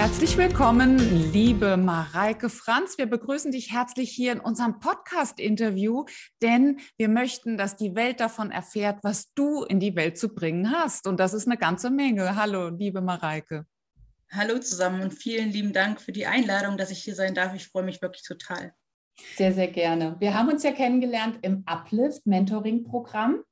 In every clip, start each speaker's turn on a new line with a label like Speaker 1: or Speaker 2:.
Speaker 1: Herzlich willkommen, liebe Mareike Franz. Wir begrüßen dich herzlich hier in unserem Podcast-Interview, denn wir möchten, dass die Welt davon erfährt, was du in die Welt zu bringen hast. Und das ist eine ganze Menge. Hallo, liebe Mareike.
Speaker 2: Hallo zusammen und vielen lieben Dank für die Einladung, dass ich hier sein darf. Ich freue mich wirklich total.
Speaker 3: Sehr, sehr gerne. Wir haben uns ja kennengelernt im Uplift Mentoring Programm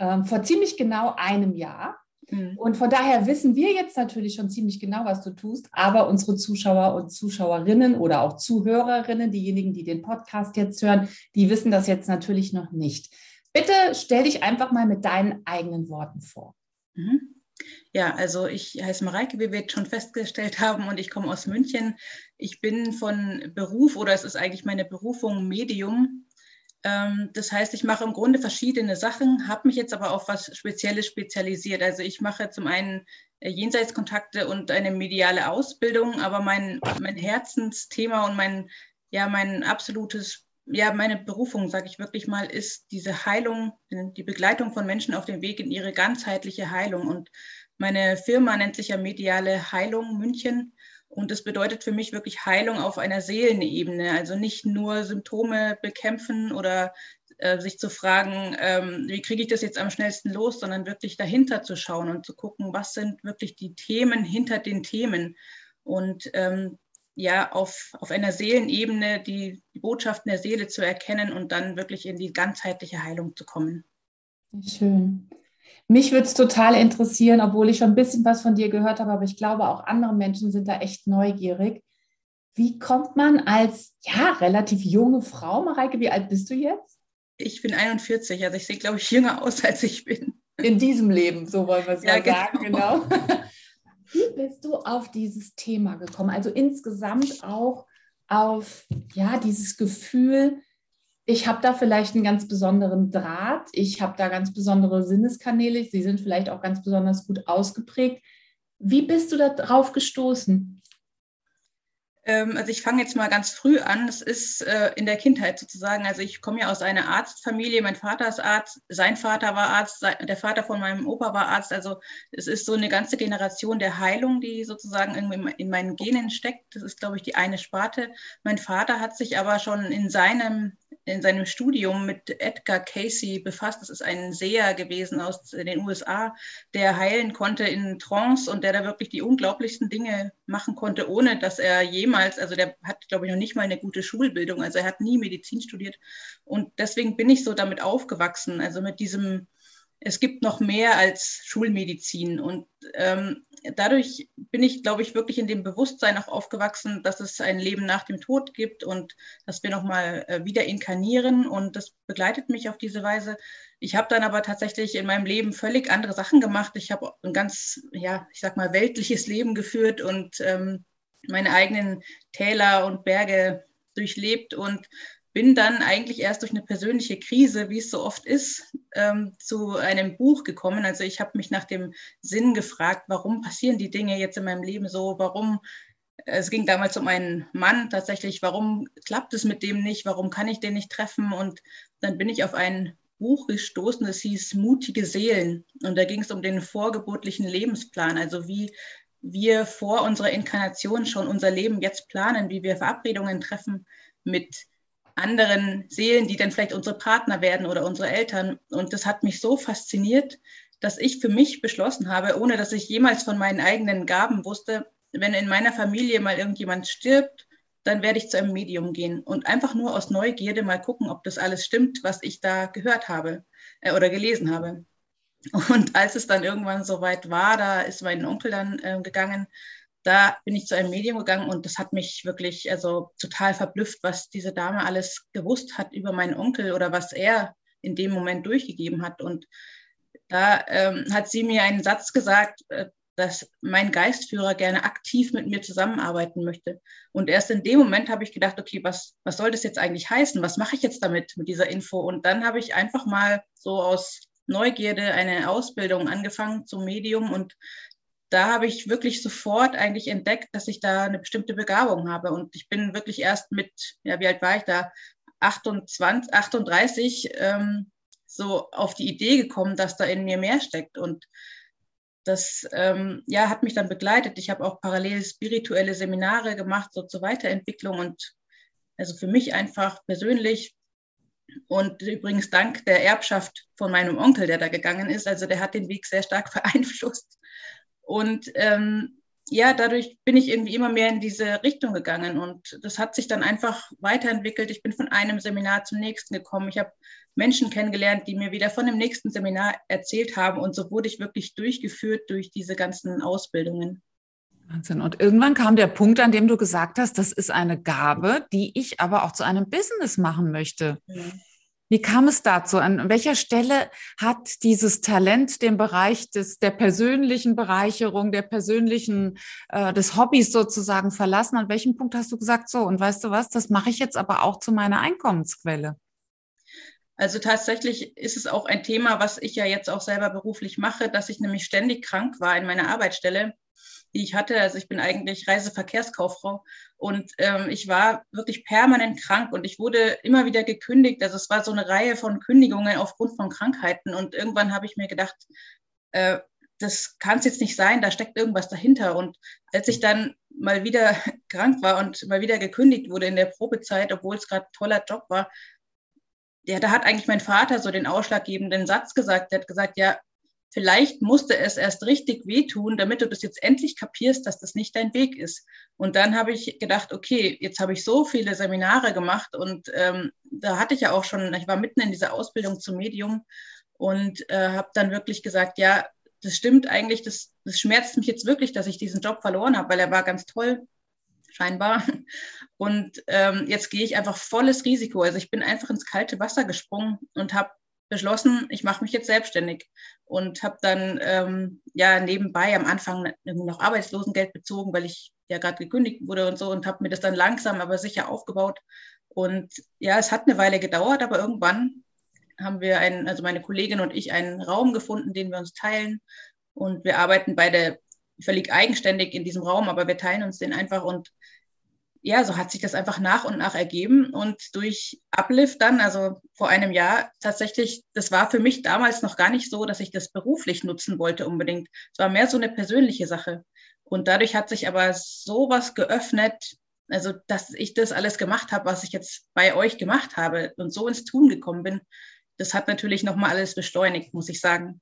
Speaker 3: ähm, vor ziemlich genau einem Jahr. Mhm. Und von daher wissen wir jetzt natürlich schon ziemlich genau, was du tust, aber unsere Zuschauer und Zuschauerinnen oder auch Zuhörerinnen, diejenigen, die den Podcast jetzt hören, die wissen das jetzt natürlich noch nicht. Bitte stell dich einfach mal mit deinen eigenen Worten vor.
Speaker 2: Mhm. Ja, also ich heiße Mareike, wie wir jetzt schon festgestellt haben, und ich komme aus München. Ich bin von Beruf oder es ist eigentlich meine Berufung Medium das heißt, ich mache im Grunde verschiedene Sachen, habe mich jetzt aber auf was Spezielles spezialisiert. Also ich mache zum einen äh, Jenseitskontakte und eine mediale Ausbildung, aber mein, mein Herzensthema und mein, ja, mein absolutes, ja, meine Berufung, sage ich wirklich mal, ist diese Heilung, die Begleitung von Menschen auf dem Weg in ihre ganzheitliche Heilung. Und meine Firma nennt sich ja Mediale Heilung München. Und das bedeutet für mich wirklich Heilung auf einer Seelenebene. Also nicht nur Symptome bekämpfen oder äh, sich zu fragen, ähm, wie kriege ich das jetzt am schnellsten los, sondern wirklich dahinter zu schauen und zu gucken, was sind wirklich die Themen hinter den Themen. Und ähm, ja, auf, auf einer Seelenebene die, die Botschaften der Seele zu erkennen und dann wirklich in die ganzheitliche Heilung zu kommen.
Speaker 3: Schön. Mich würde es total interessieren, obwohl ich schon ein bisschen was von dir gehört habe, aber ich glaube, auch andere Menschen sind da echt neugierig. Wie kommt man als ja relativ junge Frau, Mareike, wie alt bist du jetzt?
Speaker 2: Ich bin 41, also ich sehe, glaube ich, jünger aus, als ich bin.
Speaker 3: In diesem Leben, so wollen wir es ja, mal sagen, genau. genau. Wie bist du auf dieses Thema gekommen? Also insgesamt auch auf ja dieses Gefühl, ich habe da vielleicht einen ganz besonderen Draht, ich habe da ganz besondere Sinneskanäle, sie sind vielleicht auch ganz besonders gut ausgeprägt. Wie bist du da drauf gestoßen?
Speaker 2: Ähm, also ich fange jetzt mal ganz früh an. Das ist äh, in der Kindheit sozusagen. Also ich komme ja aus einer Arztfamilie. Mein Vater ist Arzt, sein Vater war Arzt, der Vater von meinem Opa war Arzt. Also es ist so eine ganze Generation der Heilung, die sozusagen in meinen Genen steckt. Das ist, glaube ich, die eine Sparte. Mein Vater hat sich aber schon in seinem in seinem Studium mit Edgar Casey befasst. Das ist ein Seher gewesen aus den USA, der heilen konnte in Trance und der da wirklich die unglaublichsten Dinge machen konnte, ohne dass er jemals, also der hat, glaube ich, noch nicht mal eine gute Schulbildung, also er hat nie Medizin studiert. Und deswegen bin ich so damit aufgewachsen, also mit diesem, es gibt noch mehr als Schulmedizin. Und ähm, dadurch bin ich, glaube ich, wirklich in dem Bewusstsein auch aufgewachsen, dass es ein Leben nach dem Tod gibt und dass wir nochmal äh, wieder inkarnieren. Und das begleitet mich auf diese Weise. Ich habe dann aber tatsächlich in meinem Leben völlig andere Sachen gemacht. Ich habe ein ganz, ja, ich sag mal, weltliches Leben geführt und ähm, meine eigenen Täler und Berge durchlebt und bin dann eigentlich erst durch eine persönliche Krise, wie es so oft ist, ähm, zu einem Buch gekommen. Also ich habe mich nach dem Sinn gefragt, warum passieren die Dinge jetzt in meinem Leben so? Warum? Es ging damals um einen Mann tatsächlich. Warum klappt es mit dem nicht? Warum kann ich den nicht treffen? Und dann bin ich auf ein Buch gestoßen, das hieß Mutige Seelen. Und da ging es um den vorgeburtlichen Lebensplan, also wie wir vor unserer Inkarnation schon unser Leben jetzt planen, wie wir Verabredungen treffen mit anderen Seelen, die dann vielleicht unsere Partner werden oder unsere Eltern. Und das hat mich so fasziniert, dass ich für mich beschlossen habe, ohne dass ich jemals von meinen eigenen Gaben wusste, wenn in meiner Familie mal irgendjemand stirbt, dann werde ich zu einem Medium gehen und einfach nur aus Neugierde mal gucken, ob das alles stimmt, was ich da gehört habe äh, oder gelesen habe. Und als es dann irgendwann soweit war, da ist mein Onkel dann äh, gegangen da bin ich zu einem Medium gegangen und das hat mich wirklich also total verblüfft, was diese Dame alles gewusst hat über meinen Onkel oder was er in dem Moment durchgegeben hat. Und da ähm, hat sie mir einen Satz gesagt, äh, dass mein Geistführer gerne aktiv mit mir zusammenarbeiten möchte. Und erst in dem Moment habe ich gedacht, okay, was, was soll das jetzt eigentlich heißen? Was mache ich jetzt damit, mit dieser Info? Und dann habe ich einfach mal so aus Neugierde eine Ausbildung angefangen zum Medium und da habe ich wirklich sofort eigentlich entdeckt, dass ich da eine bestimmte Begabung habe. Und ich bin wirklich erst mit, ja, wie alt war ich da? 28, 38, ähm, so auf die Idee gekommen, dass da in mir mehr steckt. Und das ähm, ja, hat mich dann begleitet. Ich habe auch parallel spirituelle Seminare gemacht, so zur Weiterentwicklung und also für mich einfach persönlich und übrigens dank der Erbschaft von meinem Onkel, der da gegangen ist. Also der hat den Weg sehr stark beeinflusst. Und ähm, ja, dadurch bin ich irgendwie immer mehr in diese Richtung gegangen und das hat sich dann einfach weiterentwickelt. Ich bin von einem Seminar zum nächsten gekommen. Ich habe Menschen kennengelernt, die mir wieder von dem nächsten Seminar erzählt haben und so wurde ich wirklich durchgeführt durch diese ganzen Ausbildungen.
Speaker 1: Wahnsinn. Und irgendwann kam der Punkt, an dem du gesagt hast, das ist eine Gabe, die ich aber auch zu einem Business machen möchte. Mhm. Wie kam es dazu? An welcher Stelle hat dieses Talent den Bereich des, der persönlichen Bereicherung, der persönlichen, äh, des Hobbys sozusagen verlassen? An welchem Punkt hast du gesagt, so, und weißt du was, das mache ich jetzt aber auch zu meiner Einkommensquelle?
Speaker 2: Also tatsächlich ist es auch ein Thema, was ich ja jetzt auch selber beruflich mache, dass ich nämlich ständig krank war in meiner Arbeitsstelle die ich hatte. Also ich bin eigentlich Reiseverkehrskauffrau und ähm, ich war wirklich permanent krank und ich wurde immer wieder gekündigt. Also es war so eine Reihe von Kündigungen aufgrund von Krankheiten und irgendwann habe ich mir gedacht, äh, das kann es jetzt nicht sein, da steckt irgendwas dahinter. Und als ich dann mal wieder krank war und mal wieder gekündigt wurde in der Probezeit, obwohl es gerade ein toller Job war, ja, da hat eigentlich mein Vater so den ausschlaggebenden Satz gesagt. Der hat gesagt, ja, vielleicht musste es erst richtig wehtun, damit du das jetzt endlich kapierst, dass das nicht dein Weg ist. Und dann habe ich gedacht, okay, jetzt habe ich so viele Seminare gemacht und ähm, da hatte ich ja auch schon, ich war mitten in dieser Ausbildung zum Medium und äh, habe dann wirklich gesagt, ja, das stimmt eigentlich, das, das schmerzt mich jetzt wirklich, dass ich diesen Job verloren habe, weil er war ganz toll, scheinbar. Und ähm, jetzt gehe ich einfach volles Risiko. Also ich bin einfach ins kalte Wasser gesprungen und habe beschlossen, ich mache mich jetzt selbstständig und habe dann ähm, ja nebenbei am Anfang noch Arbeitslosengeld bezogen, weil ich ja gerade gekündigt wurde und so und habe mir das dann langsam aber sicher aufgebaut. Und ja, es hat eine Weile gedauert, aber irgendwann haben wir einen, also meine Kollegin und ich, einen Raum gefunden, den wir uns teilen. Und wir arbeiten beide völlig eigenständig in diesem Raum, aber wir teilen uns den einfach und ja, so hat sich das einfach nach und nach ergeben und durch Uplift dann, also vor einem Jahr tatsächlich, das war für mich damals noch gar nicht so, dass ich das beruflich nutzen wollte unbedingt. Es war mehr so eine persönliche Sache. Und dadurch hat sich aber sowas geöffnet, also dass ich das alles gemacht habe, was ich jetzt bei euch gemacht habe und so ins Tun gekommen bin, das hat natürlich nochmal alles beschleunigt, muss ich sagen.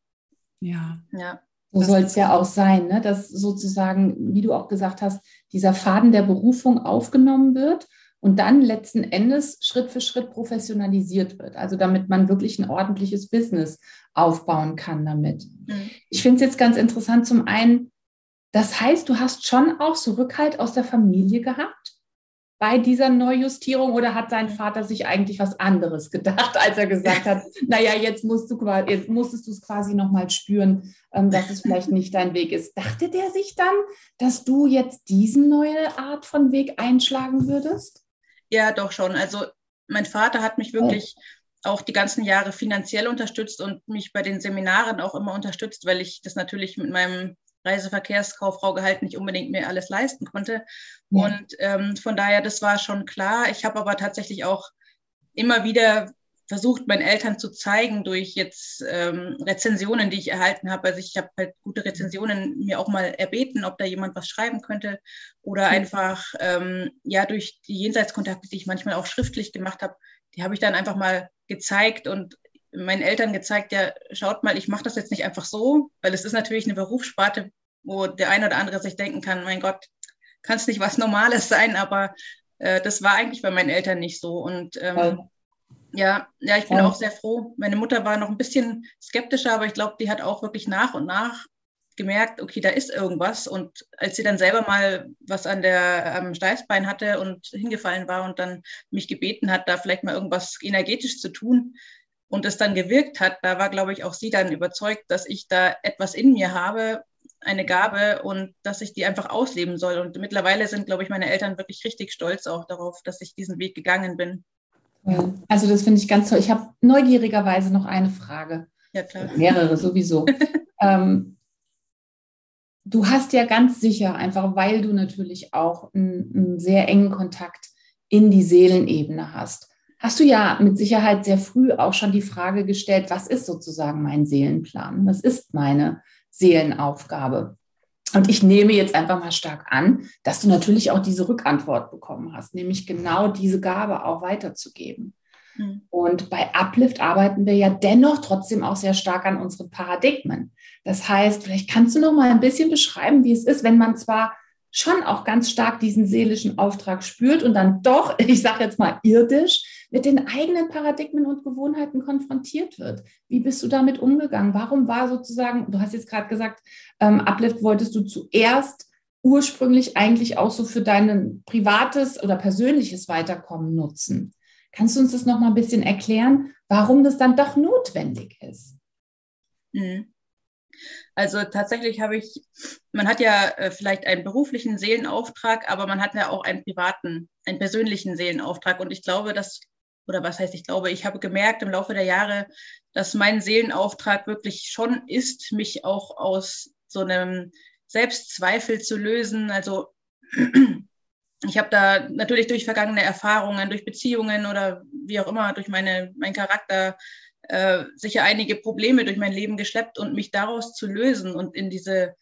Speaker 3: Ja. Ja. So soll es ja auch sein, ne? dass sozusagen, wie du auch gesagt hast, dieser Faden der Berufung aufgenommen wird und dann letzten Endes Schritt für Schritt professionalisiert wird. Also damit man wirklich ein ordentliches Business aufbauen kann damit. Mhm. Ich finde es jetzt ganz interessant, zum einen, das heißt, du hast schon auch so Rückhalt aus der Familie gehabt? Bei dieser Neujustierung oder hat sein Vater sich eigentlich was anderes gedacht, als er gesagt hat, naja, jetzt musst du jetzt musstest du es quasi nochmal spüren, ähm, dass es vielleicht nicht dein Weg ist. Dachte der sich dann, dass du jetzt diese neue Art von Weg einschlagen würdest?
Speaker 2: Ja, doch schon. Also mein Vater hat mich wirklich auch die ganzen Jahre finanziell unterstützt und mich bei den Seminaren auch immer unterstützt, weil ich das natürlich mit meinem Reiseverkehrskauffrau Gehalt nicht unbedingt mehr alles leisten konnte. Ja. Und ähm, von daher, das war schon klar. Ich habe aber tatsächlich auch immer wieder versucht, meinen Eltern zu zeigen durch jetzt ähm, Rezensionen, die ich erhalten habe. Also ich habe halt gute Rezensionen mir auch mal erbeten, ob da jemand was schreiben könnte oder mhm. einfach ähm, ja durch die Jenseitskontakte, die ich manchmal auch schriftlich gemacht habe, die habe ich dann einfach mal gezeigt und meinen Eltern gezeigt, ja, schaut mal, ich mache das jetzt nicht einfach so, weil es ist natürlich eine Berufssparte, wo der eine oder andere sich denken kann, mein Gott, kann es nicht was Normales sein, aber äh, das war eigentlich bei meinen Eltern nicht so. Und ähm, ja. ja, ich bin ja. auch sehr froh. Meine Mutter war noch ein bisschen skeptischer, aber ich glaube, die hat auch wirklich nach und nach gemerkt, okay, da ist irgendwas. Und als sie dann selber mal was an der am Steißbein hatte und hingefallen war und dann mich gebeten hat, da vielleicht mal irgendwas energetisch zu tun, und es dann gewirkt hat, da war, glaube ich, auch sie dann überzeugt, dass ich da etwas in mir habe, eine Gabe und dass ich die einfach ausleben soll. Und mittlerweile sind, glaube ich, meine Eltern wirklich richtig stolz auch darauf, dass ich diesen Weg gegangen bin.
Speaker 3: Ja, also das finde ich ganz toll. Ich habe neugierigerweise noch eine Frage. Ja, klar. Mehrere sowieso. ähm, du hast ja ganz sicher, einfach weil du natürlich auch einen, einen sehr engen Kontakt in die Seelenebene hast, hast du ja mit Sicherheit sehr früh auch schon die Frage gestellt, was ist sozusagen mein Seelenplan? Was ist meine Seelenaufgabe? Und ich nehme jetzt einfach mal stark an, dass du natürlich auch diese Rückantwort bekommen hast, nämlich genau diese Gabe auch weiterzugeben. Mhm. Und bei Uplift arbeiten wir ja dennoch trotzdem auch sehr stark an unseren Paradigmen. Das heißt, vielleicht kannst du noch mal ein bisschen beschreiben, wie es ist, wenn man zwar schon auch ganz stark diesen seelischen Auftrag spürt und dann doch, ich sage jetzt mal irdisch, mit den eigenen Paradigmen und Gewohnheiten konfrontiert wird. Wie bist du damit umgegangen? Warum war sozusagen, du hast jetzt gerade gesagt, ähm, Uplift wolltest du zuerst ursprünglich eigentlich auch so für dein privates oder persönliches Weiterkommen nutzen. Kannst du uns das noch mal ein bisschen erklären, warum das dann doch notwendig ist?
Speaker 2: Mhm. Also tatsächlich habe ich, man hat ja äh, vielleicht einen beruflichen Seelenauftrag, aber man hat ja auch einen privaten, einen persönlichen Seelenauftrag. Und ich glaube, dass, oder was heißt ich glaube, ich habe gemerkt im Laufe der Jahre, dass mein Seelenauftrag wirklich schon ist, mich auch aus so einem Selbstzweifel zu lösen. Also ich habe da natürlich durch vergangene Erfahrungen, durch Beziehungen oder wie auch immer, durch meine, meinen Charakter äh, sicher einige Probleme durch mein Leben geschleppt und mich daraus zu lösen und in diese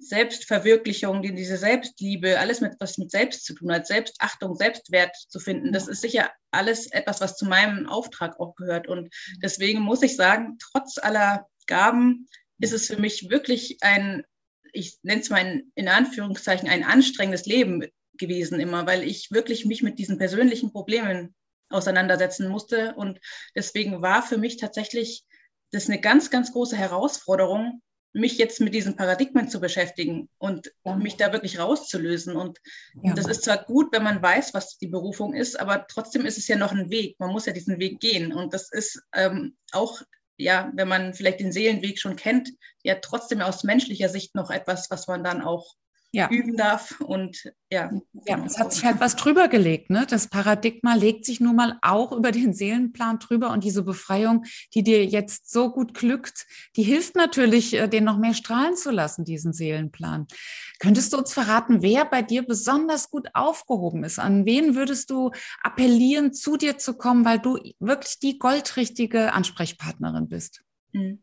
Speaker 2: Selbstverwirklichung, diese Selbstliebe, alles mit was mit Selbst zu tun hat, Selbstachtung, Selbstwert zu finden, das ist sicher alles etwas, was zu meinem Auftrag auch gehört. Und deswegen muss ich sagen, trotz aller Gaben ist es für mich wirklich ein, ich nenne es mal in, in Anführungszeichen, ein anstrengendes Leben gewesen immer, weil ich wirklich mich mit diesen persönlichen Problemen auseinandersetzen musste. Und deswegen war für mich tatsächlich das eine ganz, ganz große Herausforderung, mich jetzt mit diesen Paradigmen zu beschäftigen und ja. mich da wirklich rauszulösen. Und ja. das ist zwar gut, wenn man weiß, was die Berufung ist, aber trotzdem ist es ja noch ein Weg. Man muss ja diesen Weg gehen. Und das ist ähm, auch, ja, wenn man vielleicht den Seelenweg schon kennt, ja trotzdem aus menschlicher Sicht noch etwas, was man dann auch ja. üben darf. Und ja.
Speaker 1: Ja, es hat sich halt was drüber gelegt. Ne? Das Paradigma legt sich nun mal auch über den Seelenplan drüber und diese Befreiung, die dir jetzt so gut glückt, die hilft natürlich, äh, den noch mehr strahlen zu lassen, diesen Seelenplan. Könntest du uns verraten, wer bei dir besonders gut aufgehoben ist? An wen würdest du appellieren, zu dir zu kommen, weil du wirklich die goldrichtige Ansprechpartnerin bist?
Speaker 2: Mhm.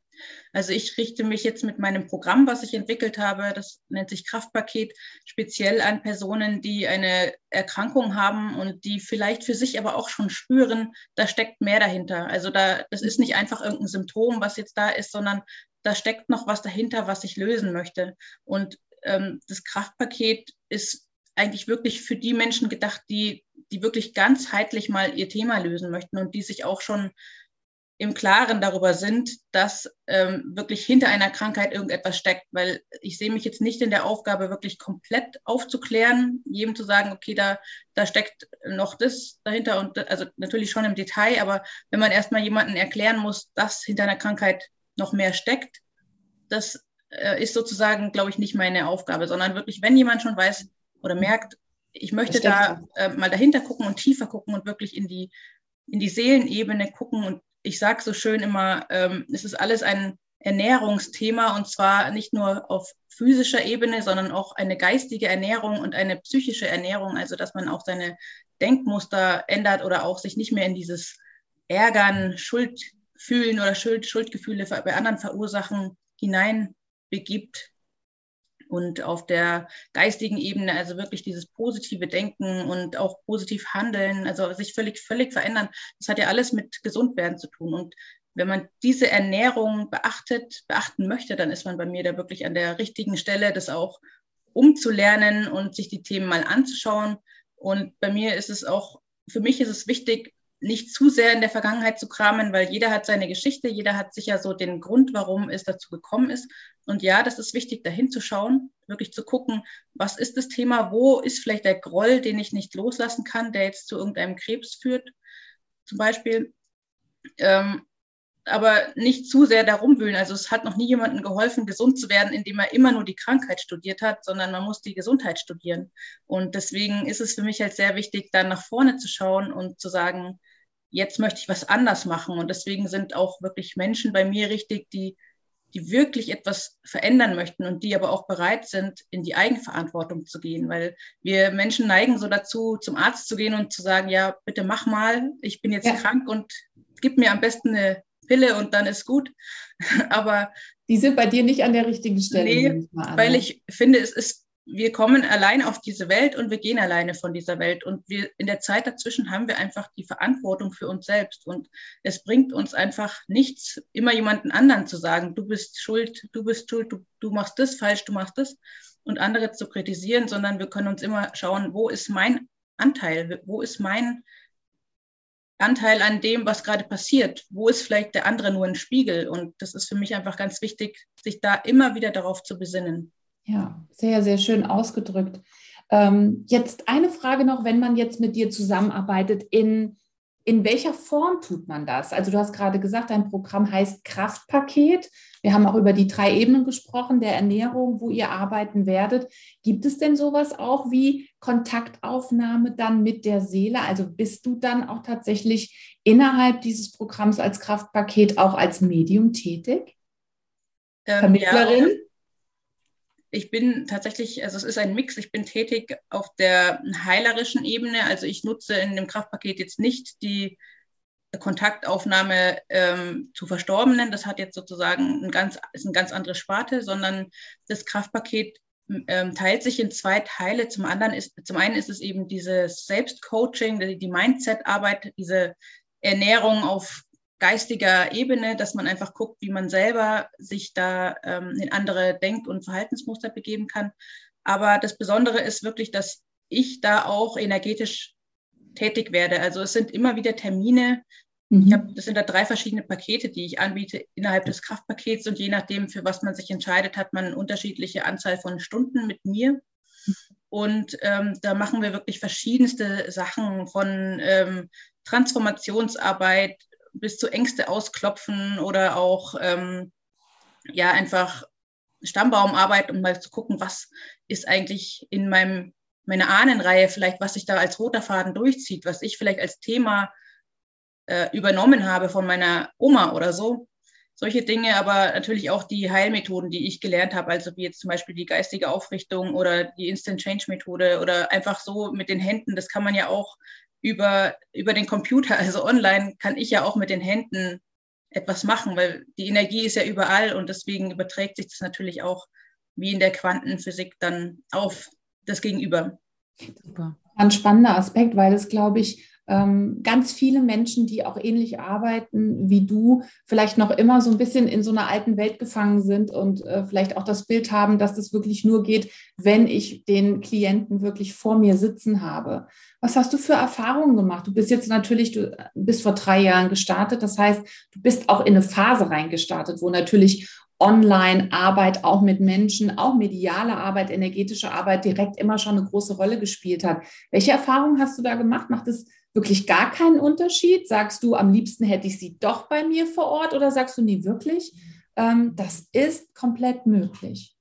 Speaker 2: Also ich richte mich jetzt mit meinem Programm, was ich entwickelt habe, das nennt sich Kraftpaket, speziell an Personen, die eine Erkrankung haben und die vielleicht für sich aber auch schon spüren, da steckt mehr dahinter. Also da, das ist nicht einfach irgendein Symptom, was jetzt da ist, sondern da steckt noch was dahinter, was ich lösen möchte. Und ähm, das Kraftpaket ist eigentlich wirklich für die Menschen gedacht, die, die wirklich ganzheitlich mal ihr Thema lösen möchten und die sich auch schon im Klaren darüber sind, dass ähm, wirklich hinter einer Krankheit irgendetwas steckt, weil ich sehe mich jetzt nicht in der Aufgabe, wirklich komplett aufzuklären, jedem zu sagen, okay, da, da steckt noch das dahinter und also natürlich schon im Detail, aber wenn man erstmal jemanden erklären muss, dass hinter einer Krankheit noch mehr steckt, das äh, ist sozusagen, glaube ich, nicht meine Aufgabe, sondern wirklich, wenn jemand schon weiß oder merkt, ich möchte da äh, mal dahinter gucken und tiefer gucken und wirklich in die in die Seelenebene gucken und ich sage so schön immer, ähm, es ist alles ein Ernährungsthema und zwar nicht nur auf physischer Ebene, sondern auch eine geistige Ernährung und eine psychische Ernährung, also dass man auch seine Denkmuster ändert oder auch sich nicht mehr in dieses Ärgern, Schuldfühlen oder Schuld, Schuldgefühle bei anderen verursachen hineinbegibt, und auf der geistigen Ebene, also wirklich dieses positive Denken und auch positiv handeln, also sich völlig, völlig verändern, das hat ja alles mit Gesundwerden zu tun. Und wenn man diese Ernährung beachtet, beachten möchte, dann ist man bei mir da wirklich an der richtigen Stelle, das auch umzulernen und sich die Themen mal anzuschauen. Und bei mir ist es auch, für mich ist es wichtig, nicht zu sehr in der Vergangenheit zu kramen, weil jeder hat seine Geschichte, jeder hat sicher so den Grund, warum es dazu gekommen ist. Und ja, das ist wichtig, dahin zu schauen, wirklich zu gucken, was ist das Thema, wo ist vielleicht der Groll, den ich nicht loslassen kann, der jetzt zu irgendeinem Krebs führt, zum Beispiel. Ähm, aber nicht zu sehr darum wühlen. Also es hat noch nie jemandem geholfen, gesund zu werden, indem er immer nur die Krankheit studiert hat, sondern man muss die Gesundheit studieren. Und deswegen ist es für mich halt sehr wichtig, dann nach vorne zu schauen und zu sagen, jetzt möchte ich was anders machen. Und deswegen sind auch wirklich Menschen bei mir richtig, die, die wirklich etwas verändern möchten und die aber auch bereit sind, in die Eigenverantwortung zu gehen, weil wir Menschen neigen so dazu, zum Arzt zu gehen und zu sagen, ja, bitte mach mal, ich bin jetzt ja. krank und gib mir am besten eine Pille und dann ist gut. aber
Speaker 3: die sind bei dir nicht an der richtigen Stelle.
Speaker 2: Nee, weil ne? ich finde, es ist wir kommen allein auf diese Welt und wir gehen alleine von dieser Welt. Und wir in der Zeit dazwischen haben wir einfach die Verantwortung für uns selbst. Und es bringt uns einfach nichts, immer jemanden anderen zu sagen, du bist schuld, du bist schuld, du, du machst das falsch, du machst das und andere zu kritisieren, sondern wir können uns immer schauen, wo ist mein Anteil, wo ist mein Anteil an dem, was gerade passiert? Wo ist vielleicht der andere nur ein Spiegel? Und das ist für mich einfach ganz wichtig, sich da immer wieder darauf zu besinnen.
Speaker 3: Ja, sehr, sehr schön ausgedrückt. Ähm, jetzt eine Frage noch, wenn man jetzt mit dir zusammenarbeitet, in, in welcher Form tut man das? Also du hast gerade gesagt, dein Programm heißt Kraftpaket. Wir haben auch über die drei Ebenen gesprochen, der Ernährung, wo ihr arbeiten werdet. Gibt es denn sowas auch wie Kontaktaufnahme dann mit der Seele? Also bist du dann auch tatsächlich innerhalb dieses Programms als Kraftpaket auch als Medium tätig?
Speaker 2: Ähm, Vermittlerin? Ja ich bin tatsächlich, also es ist ein Mix, ich bin tätig auf der heilerischen Ebene. Also ich nutze in dem Kraftpaket jetzt nicht die Kontaktaufnahme ähm, zu Verstorbenen. Das hat jetzt sozusagen ein ganz, ist eine ganz andere Sparte, sondern das Kraftpaket ähm, teilt sich in zwei Teile. Zum anderen ist, zum einen ist es eben dieses Selbstcoaching, die, die Mindset-Arbeit, diese Ernährung auf geistiger Ebene, dass man einfach guckt, wie man selber sich da ähm, in andere Denk- und Verhaltensmuster begeben kann. Aber das Besondere ist wirklich, dass ich da auch energetisch tätig werde. Also es sind immer wieder Termine. Mhm. Ich hab, das sind da drei verschiedene Pakete, die ich anbiete innerhalb des Kraftpakets und je nachdem, für was man sich entscheidet, hat man eine unterschiedliche Anzahl von Stunden mit mir. Und ähm, da machen wir wirklich verschiedenste Sachen von ähm, Transformationsarbeit, bis zu Ängste ausklopfen oder auch ähm, ja einfach Stammbaumarbeit, um mal zu gucken, was ist eigentlich in meinem meiner Ahnenreihe vielleicht, was sich da als roter Faden durchzieht, was ich vielleicht als Thema äh, übernommen habe von meiner Oma oder so. Solche Dinge, aber natürlich auch die Heilmethoden, die ich gelernt habe, also wie jetzt zum Beispiel die geistige Aufrichtung oder die Instant Change Methode oder einfach so mit den Händen, das kann man ja auch über, über den Computer, also online, kann ich ja auch mit den Händen etwas machen, weil die Energie ist ja überall und deswegen überträgt sich das natürlich auch wie in der Quantenphysik dann auf das Gegenüber.
Speaker 3: Super. Ein spannender Aspekt, weil es, glaube ich, ganz viele Menschen, die auch ähnlich arbeiten wie du, vielleicht noch immer so ein bisschen in so einer alten Welt gefangen sind und äh, vielleicht auch das Bild haben, dass das wirklich nur geht, wenn ich den Klienten wirklich vor mir sitzen habe. Was hast du für Erfahrungen gemacht? Du bist jetzt natürlich, du bist vor drei Jahren gestartet. Das heißt, du bist auch in eine Phase reingestartet, wo natürlich Online-Arbeit auch mit Menschen, auch mediale Arbeit, energetische Arbeit direkt immer schon eine große Rolle gespielt hat. Welche Erfahrungen hast du da gemacht? Macht es wirklich gar keinen Unterschied? Sagst du, am liebsten hätte ich sie doch bei mir vor Ort oder sagst du nie wirklich? Ähm, das ist komplett möglich.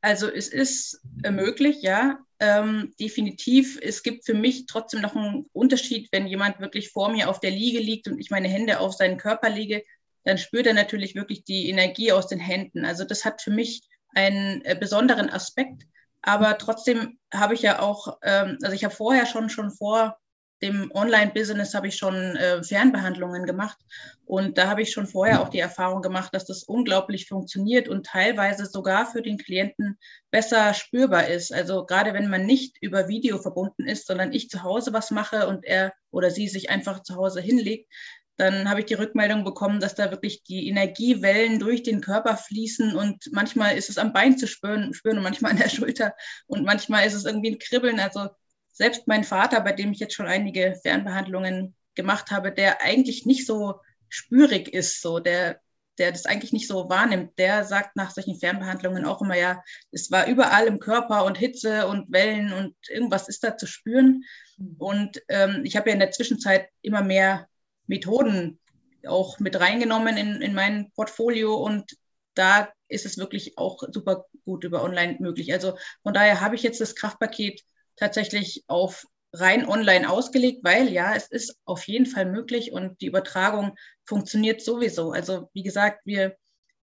Speaker 2: Also es ist äh, möglich, ja, ähm, definitiv. Es gibt für mich trotzdem noch einen Unterschied, wenn jemand wirklich vor mir auf der Liege liegt und ich meine Hände auf seinen Körper lege, dann spürt er natürlich wirklich die Energie aus den Händen. Also das hat für mich einen äh, besonderen Aspekt. Aber trotzdem habe ich ja auch, ähm, also ich habe vorher schon, schon vor dem Online-Business habe ich schon äh, Fernbehandlungen gemacht. Und da habe ich schon vorher auch die Erfahrung gemacht, dass das unglaublich funktioniert und teilweise sogar für den Klienten besser spürbar ist. Also gerade wenn man nicht über Video verbunden ist, sondern ich zu Hause was mache und er oder sie sich einfach zu Hause hinlegt, dann habe ich die Rückmeldung bekommen, dass da wirklich die Energiewellen durch den Körper fließen und manchmal ist es am Bein zu spüren, spüren und manchmal an der Schulter und manchmal ist es irgendwie ein Kribbeln. Also selbst mein Vater, bei dem ich jetzt schon einige Fernbehandlungen gemacht habe, der eigentlich nicht so spürig ist, so der der das eigentlich nicht so wahrnimmt, der sagt nach solchen Fernbehandlungen auch immer, ja, es war überall im Körper und Hitze und Wellen und irgendwas ist da zu spüren. Mhm. Und ähm, ich habe ja in der Zwischenzeit immer mehr Methoden auch mit reingenommen in, in mein Portfolio und da ist es wirklich auch super gut über online möglich. Also von daher habe ich jetzt das Kraftpaket tatsächlich auf rein online ausgelegt, weil ja, es ist auf jeden Fall möglich und die Übertragung funktioniert sowieso. Also wie gesagt, wir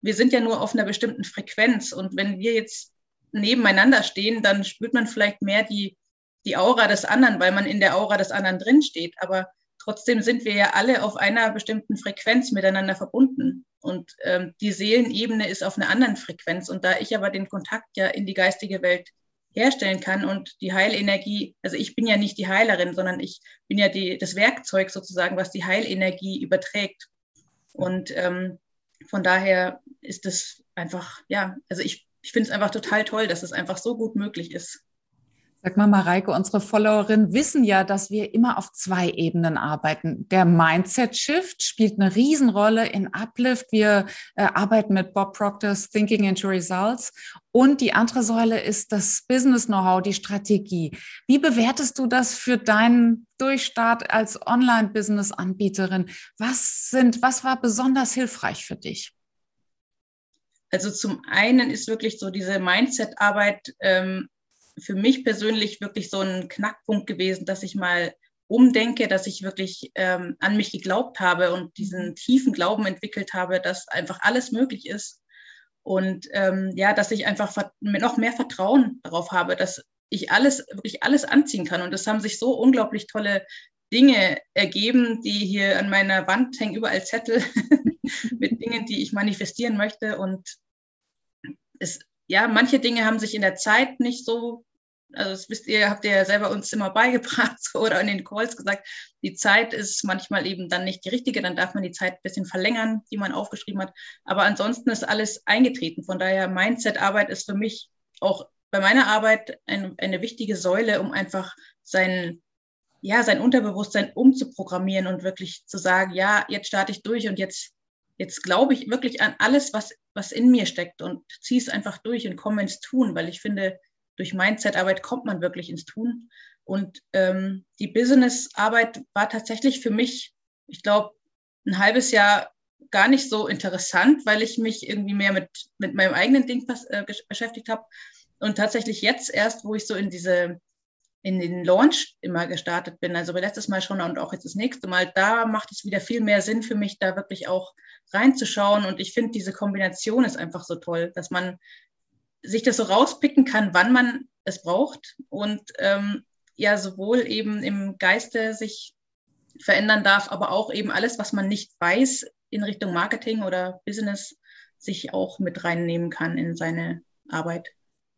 Speaker 2: wir sind ja nur auf einer bestimmten Frequenz. Und wenn wir jetzt nebeneinander stehen, dann spürt man vielleicht mehr die, die Aura des anderen, weil man in der Aura des anderen drinsteht. Aber trotzdem sind wir ja alle auf einer bestimmten Frequenz miteinander verbunden. Und ähm, die Seelenebene ist auf einer anderen Frequenz. Und da ich aber den Kontakt ja in die geistige Welt herstellen kann und die Heilenergie, also ich bin ja nicht die Heilerin, sondern ich bin ja die, das Werkzeug sozusagen, was die Heilenergie überträgt. Und ähm, von daher ist es einfach, ja, also ich, ich finde es einfach total toll, dass es einfach so gut möglich ist.
Speaker 1: Sag mal, Mareike, unsere Followerinnen wissen ja, dass wir immer auf zwei Ebenen arbeiten. Der Mindset-Shift spielt eine Riesenrolle in Uplift. Wir äh, arbeiten mit Bob Proctor's Thinking into Results. Und die andere Säule ist das Business-Know-how, die Strategie. Wie bewertest du das für deinen Durchstart als Online-Business-Anbieterin? Was sind, was war besonders hilfreich für dich?
Speaker 2: Also zum einen ist wirklich so diese Mindset-Arbeit ähm, für mich persönlich wirklich so ein Knackpunkt gewesen, dass ich mal umdenke, dass ich wirklich ähm, an mich geglaubt habe und diesen mhm. tiefen Glauben entwickelt habe, dass einfach alles möglich ist. Und ähm, ja, dass ich einfach noch mehr Vertrauen darauf habe, dass ich alles, wirklich alles anziehen kann. Und es haben sich so unglaublich tolle Dinge ergeben, die hier an meiner Wand hängen, überall Zettel mit Dingen, die ich manifestieren möchte. Und es, ja, manche Dinge haben sich in der Zeit nicht so, also das wisst ihr, habt ihr ja selber uns immer beigebracht oder in den Calls gesagt, die Zeit ist manchmal eben dann nicht die richtige, dann darf man die Zeit ein bisschen verlängern, die man aufgeschrieben hat. Aber ansonsten ist alles eingetreten. Von daher, Mindset-Arbeit ist für mich auch bei meiner Arbeit ein, eine wichtige Säule, um einfach sein, ja, sein Unterbewusstsein umzuprogrammieren und wirklich zu sagen, ja, jetzt starte ich durch und jetzt jetzt glaube ich wirklich an alles, was, was in mir steckt und ziehe es einfach durch und komme ins Tun, weil ich finde, durch Mindset-Arbeit kommt man wirklich ins Tun. Und ähm, die Business-Arbeit war tatsächlich für mich, ich glaube, ein halbes Jahr gar nicht so interessant, weil ich mich irgendwie mehr mit, mit meinem eigenen Ding äh, beschäftigt habe. Und tatsächlich jetzt erst, wo ich so in diese in den Launch immer gestartet bin, also letztes Mal schon und auch jetzt das nächste Mal, da macht es wieder viel mehr Sinn für mich, da wirklich auch reinzuschauen. Und ich finde, diese Kombination ist einfach so toll, dass man sich das so rauspicken kann, wann man es braucht und ähm, ja, sowohl eben im Geiste sich verändern darf, aber auch eben alles, was man nicht weiß in Richtung Marketing oder Business, sich auch mit reinnehmen kann in seine Arbeit.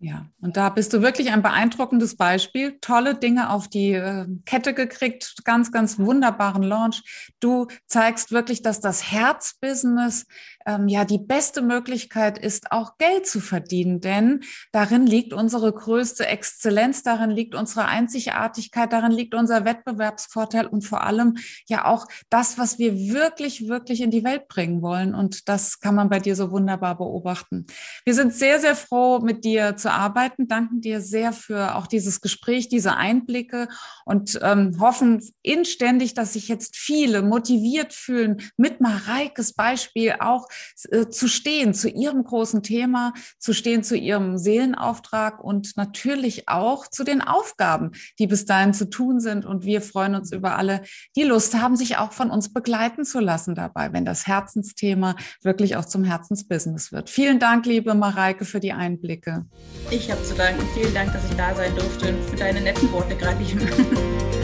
Speaker 1: Ja, und da bist du wirklich ein beeindruckendes Beispiel. Tolle Dinge auf die äh, Kette gekriegt, ganz, ganz wunderbaren Launch. Du zeigst wirklich, dass das Herzbusiness ähm, ja die beste Möglichkeit ist, auch Geld zu verdienen, denn darin liegt unsere größte Exzellenz, darin liegt unsere Einzigartigkeit, darin liegt unser Wettbewerbsvorteil und vor allem ja auch das, was wir wirklich, wirklich in die Welt bringen wollen. Und das kann man bei dir so wunderbar beobachten. Wir sind sehr, sehr froh, mit dir zu arbeiten, danken dir sehr für auch dieses Gespräch, diese Einblicke und ähm, hoffen inständig, dass sich jetzt viele motiviert fühlen, mit Mareikes Beispiel auch äh, zu stehen zu ihrem großen Thema, zu stehen zu ihrem Seelenauftrag und natürlich auch zu den Aufgaben, die bis dahin zu tun sind. Und wir freuen uns über alle, die Lust haben, sich auch von uns begleiten zu lassen dabei, wenn das Herzensthema wirklich auch zum Herzensbusiness wird. Vielen Dank, liebe Mareike, für die Einblicke.
Speaker 2: Ich habe zu danken. Vielen Dank, dass ich da sein durfte und für deine netten Worte gerade eben.